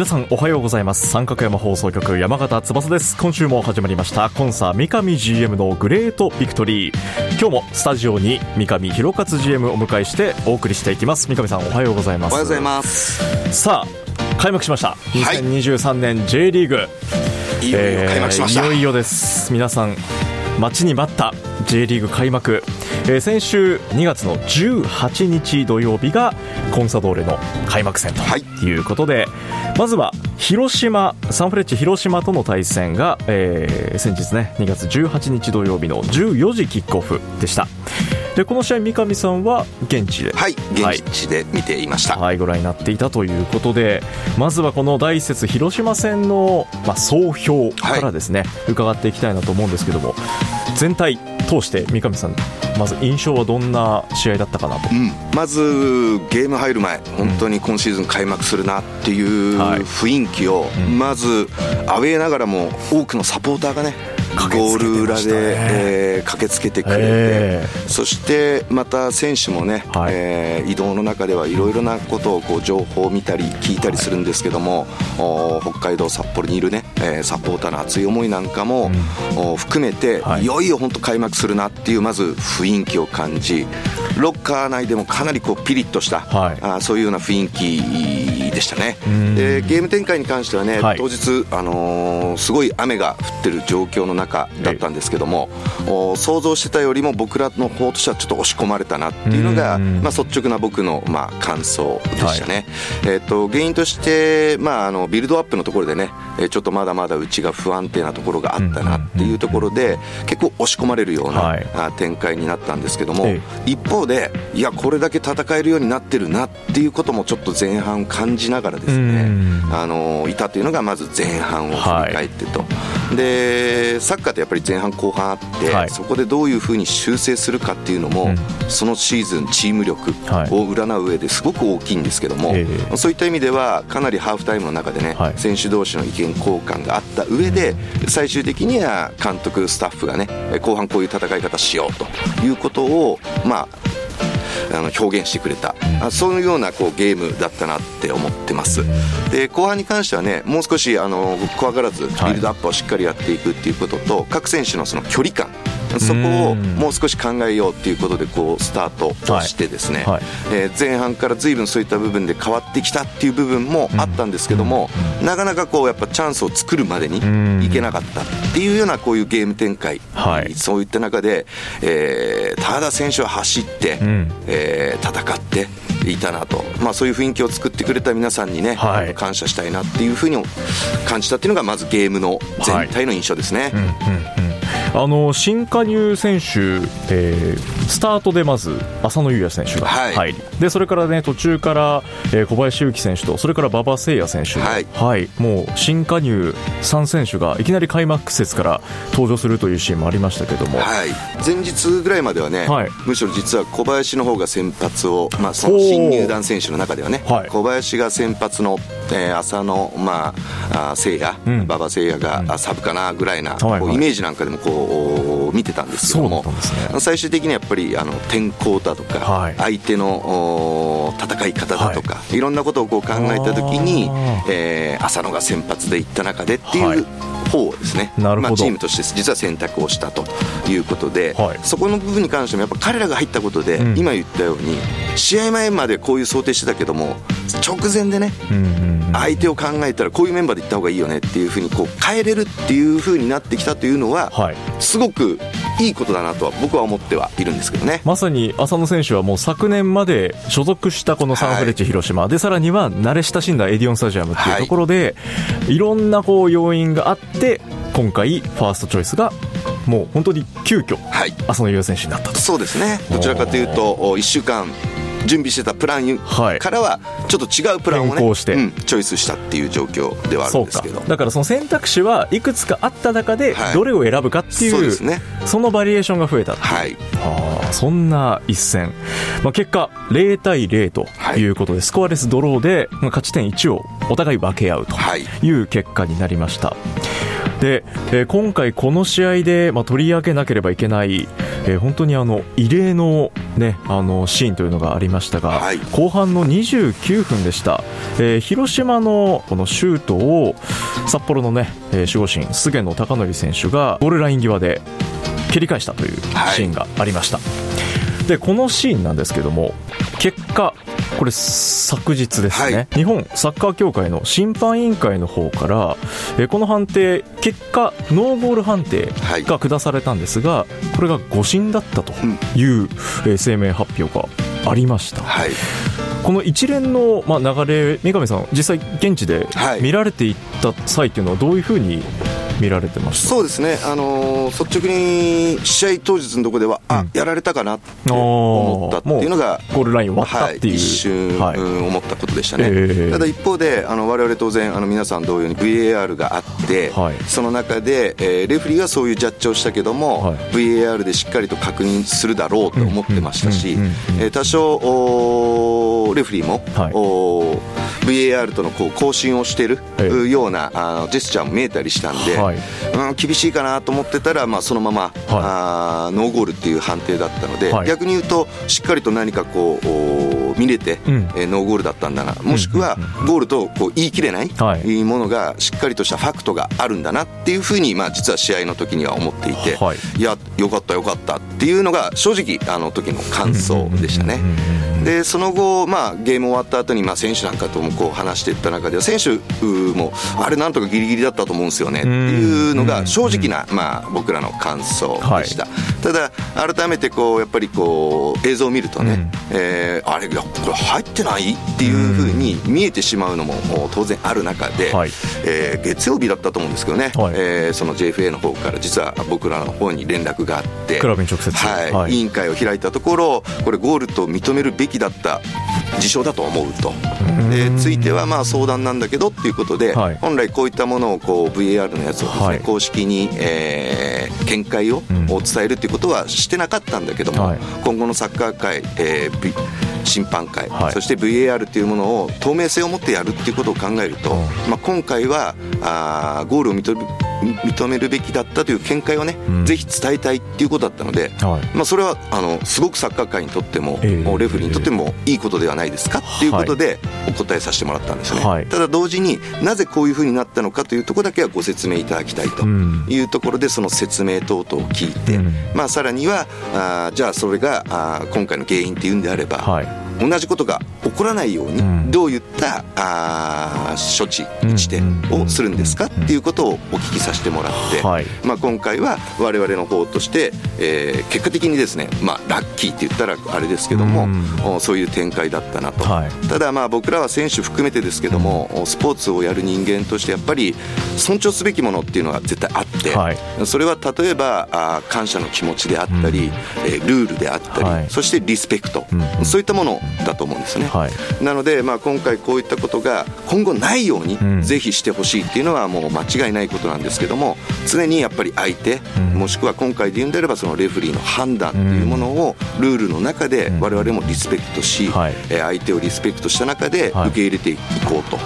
皆さんおはようございます。三角山放送局山形翼です。今週も始まりました。コンサ三上 GM のグレートビクトリー。今日もスタジオに三上弘勝 GM をお迎えしてお送りしていきます。三上さんおはようございます。おはようございます。さあ開幕しました。2023年 J リーグ、はい、いよいよ開幕しました、えー、いよいよです。皆さん待ちに待った J リーグ開幕えー、先週2月の18日土曜日がコンサドーレの開幕戦とい。うことで、はい、まずは広島サンフレッチェ広島との対戦が、えー、先日ね2月18日土曜日の14時キックオフでした。でこの試合三上さんは現地で？はい現地で見ていました、はい、はい、ご覧になっていたということでまずはこの第一節広島戦の、まあ、総評からですね、はい、伺っていきたいなと思うんですけども全体通して三上さんまず印象はどんな試合だったかなと、うん、まずゲーム入る前本当に今シーズン開幕するなっていう雰囲気を、まずアウェーながらも多くのサポーターがねゴール裏で、えー、駆けつけてくれて、そしてまた選手もね、はい、えー、移動の中ではいろいろなことをこう情報を見たり聞いたりするんですけども、はい、北海道札幌にいるね、えー、サポーターの熱い思いなんかも、うん、含めて、はい、いよいよ本当開幕するなっていうまず雰囲気を感じロッカー内でもかなりこうピリッとした、はい、あそういうような雰囲気でしたね。でゲーム展開に関してはね、当日、あのー、すごい雨が降ってる状況の中だったんですけども、想像してたよりも僕らの方としてはちょっと押し込まれたなっていうのが、まあ、率直な僕のまあ感想でしたね、はい、えー、と原因として、まあ、あのビルドアップのところでねちょっとまだまだうちが不安定なところがあったなっていうところで結構押し込まれるような展開になったんですけども、一方でいやこれだけ戦えるようになってるなっていうこともちょっと前半感じながらですねあのいたというのがまず前半を振り返ってと。でサッカーってやっぱり前半後半あって、はい、そこでどういうふうに修正するかっていうのも、うん、そのシーズンチーム力を占う上ですごく大きいんですけども、はい、そういった意味ではかなりハーフタイムの中でね、はい、選手同士の意見交換があった上で最終的には監督スタッフがね後半こういう戦い方しようということをまああの表現してくれた、あ、そういうようなこうゲームだったなって思ってます。で後半に関してはねもう少しあの怖がらずビルドアップをしっかりやっていくっていうことと、各選手のその距離感。そこをもう少し考えようということでこうスタートをしてですね、はい。はい、えー、前半から随分そういった部分で変わってきたっていう部分もあったんですけども、なかなかこうやっぱチャンスを作るまでにいけなかったっていうようなこういうゲーム展開、はい、そういった中で、えー、ただ選手は走って、うん、えー、戦っていたなと、まあ、そういう雰囲気を作ってくれた皆さんにね、はい、感謝したいなっていうふうに感じたっていうのがまずゲームの全体の印象ですね。はいうん。うん。うんあの新加入選手、えー、スタートでまず浅野雄也選手が入り、はい、でそれからね途中から、えー、小林勇輝選手とそれから馬場誠也選手、はい、はい、もう新加入3選手がいきなり開幕節から登場するというシーンもありましたけども、はい、前日ぐらいまではね、はい、むしろ実は小林の方が先発を、まあ、その新入団選手の中ではね、小林が先発の、えー、浅野、まあ、あ誠也、馬場誠也が、サブかなぐらいな、こうイメージなんかでもこう見てたんですけども、ね、最終的にやっぱりりあの天候だとか、はい、相手の戦い方だとか、はい、いろんなことをこう考えた時に、えー、浅野が先発でいった中でっていう、方をですね、まあ、チームとして実は選択をしたということで、はい、そこの部分に関してもやっぱ彼らが入ったことで、うん、今言ったように試合前までこういう想定してたけども直前でね、相手を考えたらこういうメンバーでいった方がいいよねっていうふうにこう変えれるっていうふうになってきたというのは、はい、すごくいいことだなとは僕は思ってはいるんですけどね。まさに浅野選手はもう昨年まで所属したこのサンフレッチェ広島、はい、でさらには慣れ親しんだエディオンスタジアムっていうところで、はい、いろんなこう要因があって今回ファーストチョイスがもう本当に急遽、はい、浅野優選手になったと。そうですね。どちらかというと1週間準備してたプランからはちょっと違うプランをね、して、うん、チョイスしたっていう状況ではあるんですけど。だからその選択肢はいくつかあった中でどれを選ぶかっていう、はい、そね、そのバリエーションが増えた。はい、あそんな一戦、まあ、結果0対0とい。うことで、はい、スコアレスドローで勝ち点1をお互い分け合うという結果になりました。で、えー、今回この試合で、まあ、取り上げなければいけない、えー、本当にあの異例の,、ね、あのシーンというのがありましたが、はい、後半の29分でした、えー、広島のこのシュートを札幌の、ね、守護神菅野貴則選手がゴールライン際で蹴り返したというシーンがありました、はい、でこのシーンなんですけども結果これ昨日ですね、はい、日本サッカー協会の審判委員会の方から、えこの判定結果ノーゴール判定が下されたんですが、これが誤審だったという、え声明発表がありました。はい。この一連の、まあ、流れ、三上さん、実際、現地で見られていった際というのは、どういうふうに見られてましそうですね、あのー、率直に試合当日のところでは、うん、あやられたかなって思ったっていうのが、ゴールライン終わったっていう、はい、一瞬、はい、思ったことでしたね、えー、ただ一方で、われわれ当然、あの皆さん同様に VAR があって、はい、その中で、えー、レフリーがそういうジャッジをしたけども、はい、VAR でしっかりと確認するだろうと思ってましたし、多少、レフリーも、はい、VAR とのこう更新をしているようなあジェスチャーも見えたりしたんで、はい、うん、厳しいかなと思ってたら、まあ、そのまま、はい、あノーゴールっていう判定だったので、はい、逆に言うとしっかりと何かこう見れて、うん、えー、ノーゴールだったんだな。もしくはゴールとこう言い切れない、はい、ものがしっかりとしたファクトがあるんだなっていうふうに、まあ、実は試合の時には思っていて、はい、いやよかったよかったっていうのが正直あの時の感想でしたね。でその後、まあ、ゲーム終わった後にまに、あ、選手なんかともこう話していった中では選手もあれなんとかギリギリだったと思うんですよね。っていうのが正直な、まあ、僕らの感想でした、はい、ただ改めてこうやっぱりこう映像を見るとね、うん、えー、あれいやこれ入ってない？っていうふうに見えてしまうのも当然ある中で、はい、えー、月曜日だったと思うんですけどね、はい、えー、その JFA の方から実は僕らの方に連絡があってクラブに直接、はい。はい、委員会を開いたところこれゴールと認めるべきだった事象だと思うと。でついてはまあ相談なんだけどっていうことで、はい、本来こういったものをこう VAR のやつをですね、はい、公式に、えー、見解を伝えるっていうことはしてなかったんだけども、はい、今後のサッカー界、えー、審判会、はい、そして VAR というものを透明性を持ってやるっていうことを考えると、まあ、今回はあゴールを認め認めるべきだったという見解をね、うん、ぜひ伝えたいっていうことだったので、はい、まあ、それはあのすごくサッカー界にとっても、えー、レフリーにとってもいいことではないですかっていうことでお答えさせてもらったんですね、はい、ただ同時になぜこういうふうになったのかというところだけはご説明いただきたいというところでその説明等々を聞いて、うん、まあ、さらにはあじゃあそれがあ今回の原因っていうんであれば、はい同じことが起こらないようにどういったあ処置打ち手をするんですかっていうことをお聞きさせてもらって、まあ、今回は我々の方として、えー、結果的にですね、まあ、ラッキーって言ったらあれですけどもそういう展開だったなと、ただまあ僕らは選手含めてですけどもスポーツをやる人間としてやっぱり尊重すべきものっていうのが絶対あって、それは例えばあ感謝の気持ちであったり、えー、ルールであったり、そしてリスペクト、そういったものだと思うんですね、はい、なので、まあ、今回こういったことが今後ないように、ぜひしてほしいっていうのはもう間違いないことなんですけども常にやっぱり相手、もしくは今回で言うんであればそのレフリーの判断っていうものをルールの中で我々もリスペクトし、はい、相手をリスペクトした中で受け入れていこうと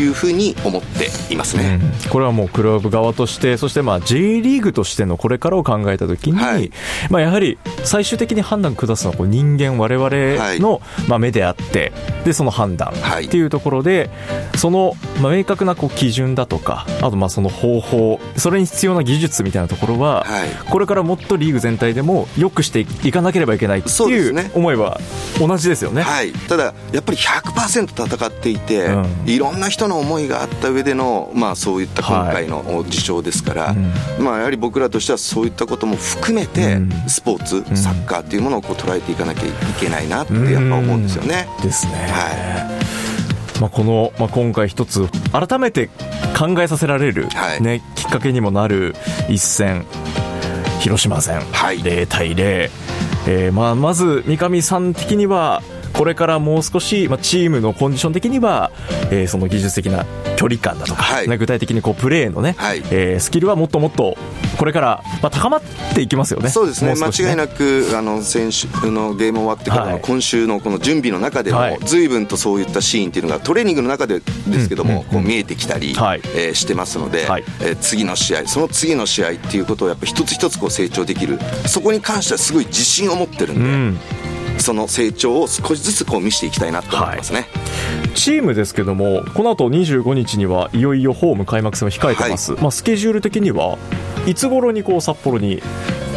い。うふうに思っていますね、これはもうクラブ側としてそしてまあ J リーグとしてのこれからを考えたときに、はい、まあ、やはり最終的に判断下すのはこう人間我々のまあ目であってでその判断っていうところで、そのまあ明確なこう基準だとかあとまあその方法それに必要な技術みたいなところは、これからもっとリーグ全体でもよくしていかなければいけないっていう思いは同じですよね。はい、ただやっぱり100%戦っていて、うん、いろんな人の思いがあった上での、まあ、そういった今回の事象ですから、はい、まあ、やはり僕らとしてはそういったことも含めて、スポーツ、サッカーっていうものをこう捉えていかなきゃいけないなってやっぱ思うんですよね。ですね。はいまあ、この、まあ、今回一つ改めて考えさせられる、ね、はい、きっかけにもなる一戦広島戦、はい、0対0、えーまあ、まず三上さん的にはこれからもう少し、まあ、チームのコンディション的には、えー、その技術的な距離感だとか、はい、具体的にこうプレーのね、はい、えー、スキルはもっともっとこれから、まあ、高まっていきますよね。そうですね、ね、間違いなくあの先週のゲーム終わってからの今週のこの準備の中でも、はい、随分とそういったシーンっていうのがトレーニングの中でですけども、こう見えてきたり、はい、えー、してますので、はい、えー、次の試合その次の試合っていうことをやっぱ一つ一つこう成長できる。そこに関してはすごい自信を持ってるんで。うんその成長を少しずつこう見せていきたいなと思いますね、はい、チームですけどもこの後25日にはいよいよホーム開幕戦を控えてます、はい、まあ、スケジュール的にはいつ頃にこう札幌に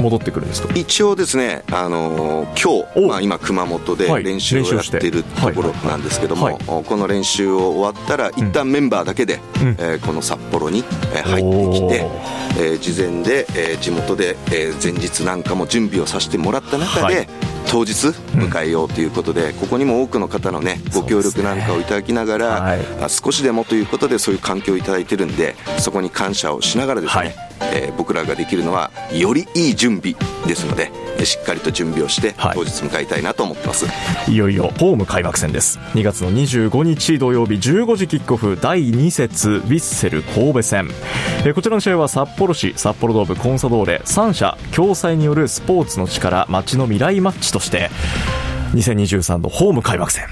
戻ってくるんですか一応ですね、あのー、今日、まあ、今熊本で練習をやっているところなんですけども、はい。はい、この練習を終わったら一旦メンバーだけで、うん、えー、この札幌に入ってきて、えー、事前で、えー、地元で、えー、前日なんかも準備をさせてもらった中で、はい。当日迎えようということで、ここにも多くの方のねご協力なんかをいただきながら、はい、少しでもということでそういう環境をいただいてるんでそこに感謝をしながらですね、はいえー、僕らができるのはよりいい準備ですのでしっかりと準備をして当日迎えたいなと思ってます、はい、いよいよホーム開幕戦です。2月の25日土曜日15時キックオフ第2節ヴィッセル神戸戦、えー、こちらの試合は札幌市札幌ドームコンサドーレ3社共催によるスポーツの力街の未来マッチとして2023のホーム開幕戦。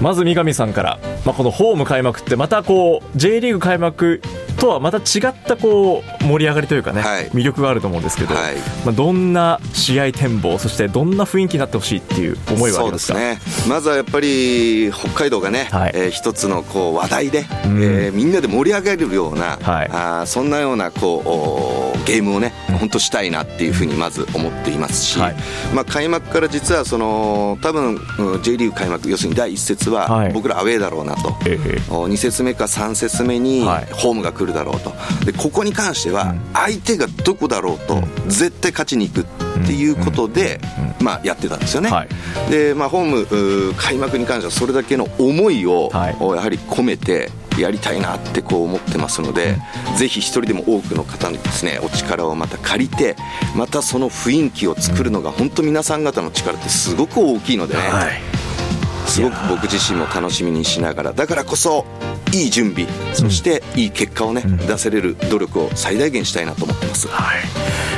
まず三上さんから、まあ、このホーム開幕ってまたこう J リーグ開幕とはまた違ったこう盛り上がりというかね、はい、魅力があると思うんですけど、はい、まあ、どんな試合展望そしてどんな雰囲気になってほしいっていう思いはありますか？ね、まずはやっぱり北海道がね、はい、えー、一つのこう話題で、うん、えー、みんなで盛り上げるような、はい、あそんなようなこうゲームをね本当したいなっていうふうにまず思っていますし、はい、まあ、開幕から実はその多分 J リーグ開幕要するに第1節は僕らアウェーだろうなと、はい、2節目か3節目にホームが来るだろうと。でここに関しては相手がどこだろうと絶対勝ちに行くっていうことで、まあ、やってたんですよね、はい、でまあ、ホーム開幕に関してはそれだけの思いをやはり込めてやりたいなってこう思ってますので、ぜひ一人でも多くの方にですねお力をまた借りてまたその雰囲気を作るのが本当皆さん方の力ってすごく大きいのでね、はい、すごく僕自身も楽しみにしながら。だからこそいい準備そしていい結果をね、うん、出せれる努力を最大限したいなと思ってます、は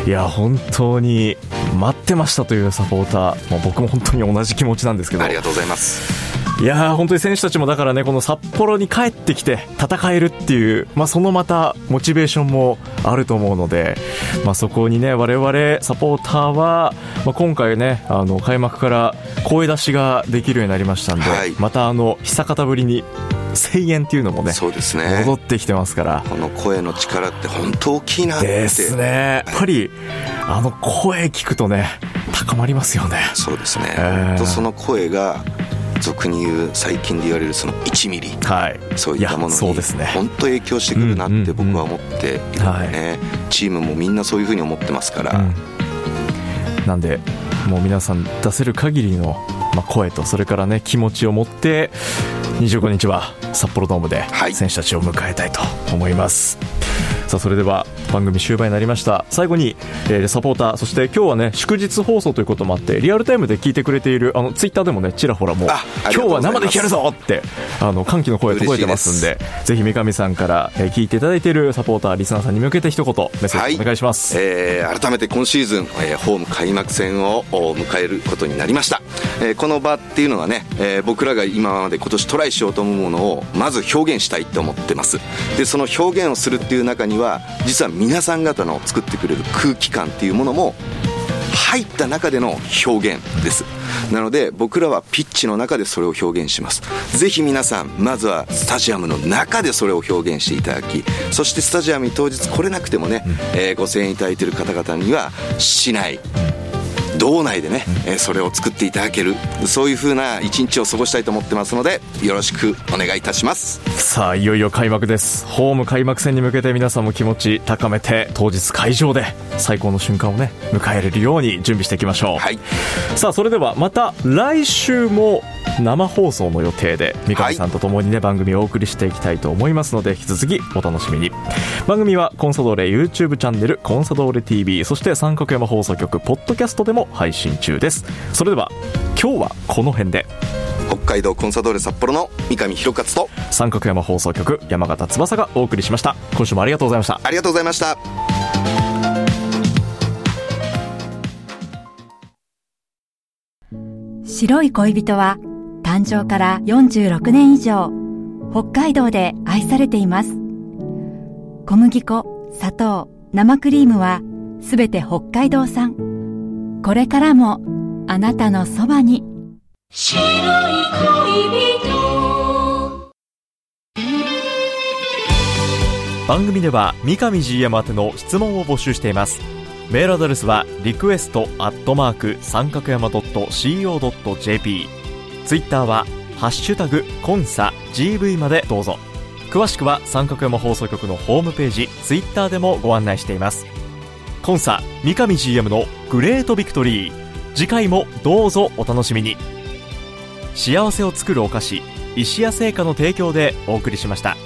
い、いや本当に待ってましたというサポーター、まあ、僕も本当に同じ気持ちなんですけど。ありがとうございますいや本当に選手たちもだからねこの札幌に帰ってきて戦えるっていう、まあ、そのまたモチベーションもあると思うので、まあ、そこにね我々サポーターは、まあ、今回ねあの開幕から声出しができるようになりましたんで、はい、またあの久方ぶりに声援っていうのもねそうですね。戻ってきてますから。この声の力って本当大きいなって。ですね。やっぱりあの声聞くとね高まりますよね。そうですね、えー、その声が俗に言う最近で言われるその1ミリ、はい、そういったものに本当影響してくるなって僕は思っているのでね、チームもみんなそういうふうに思ってますから、うん、なんでもう皆さん出せる限りのまあ、声とそれからね気持ちを持って25日は札幌ドームで選手たちを迎えたいと思います。はいさあそれでは番組終盤になりました。最後に、えー、サポーターそして今日はね祝日放送ということもあってリアルタイムで聞いてくれているあのツイッターでもねちらほらもう今日は生で聞けるぞってあの歓喜の声届いてますんでぜひ三上さんから、えー、聞いていただいているサポーターリスナーさんに向けて一言メッセージお願いします、はい、えー、改めて今シーズン、えー、ホーム開幕戦を迎えることになりました、えー、この場っていうのはね、えー、僕らが今まで今年トライしようと思うものをまず表現したいと思ってます。でその表現をするっていう中には実は皆さん方の作ってくれる空気感っていうものも入った中での表現です。なので僕らはピッチの中でそれを表現します。ぜひ皆さんまずはスタジアムの中でそれを表現していただきそしてスタジアムに当日来れなくてもね、えー、ご声援いただいている方々にはしない道内でね、えー、それを作っていただけるそういう風な一日を過ごしたいと思ってますのでよろしくお願いいたします。さあいよいよ開幕です。ホーム開幕戦に向けて皆さんも気持ち高めて当日会場で最高の瞬間をね迎えられるように準備していきましょう、はい、さあそれではまた来週も生放送の予定で三上さんとともにね、はい、番組をお送りしていきたいと思いますので引き続きお楽しみに。番組はコンサドーレ YouTube チャンネルコンサドーレ TV そして三角山放送局ポッドキャストでも配信中です。それでは今日はこの辺で。北海道コンサドーレ札幌の三上弘勝と三角山放送局山形翼がお送りしました。今週もありがとうございました。ありがとうございました。白い恋人は誕生から46年以上北海道で愛されています。小麦粉砂糖生クリームはすべて北海道産これからもあなたのそばに。白い恋人番組では三上 GM 宛ての質問を募集しています。メールアドレスはリクエストアットマーク三角山 .co.jp ツイッターはハッシュタグコンサ GV までどうぞ。詳しくは三角山放送局のホームページツイッターでもご案内しています。コンサ三上 GM のグレートビクトリー。次回もどうぞお楽しみに。幸せを作るお菓子石屋製菓の提供でお送りしました。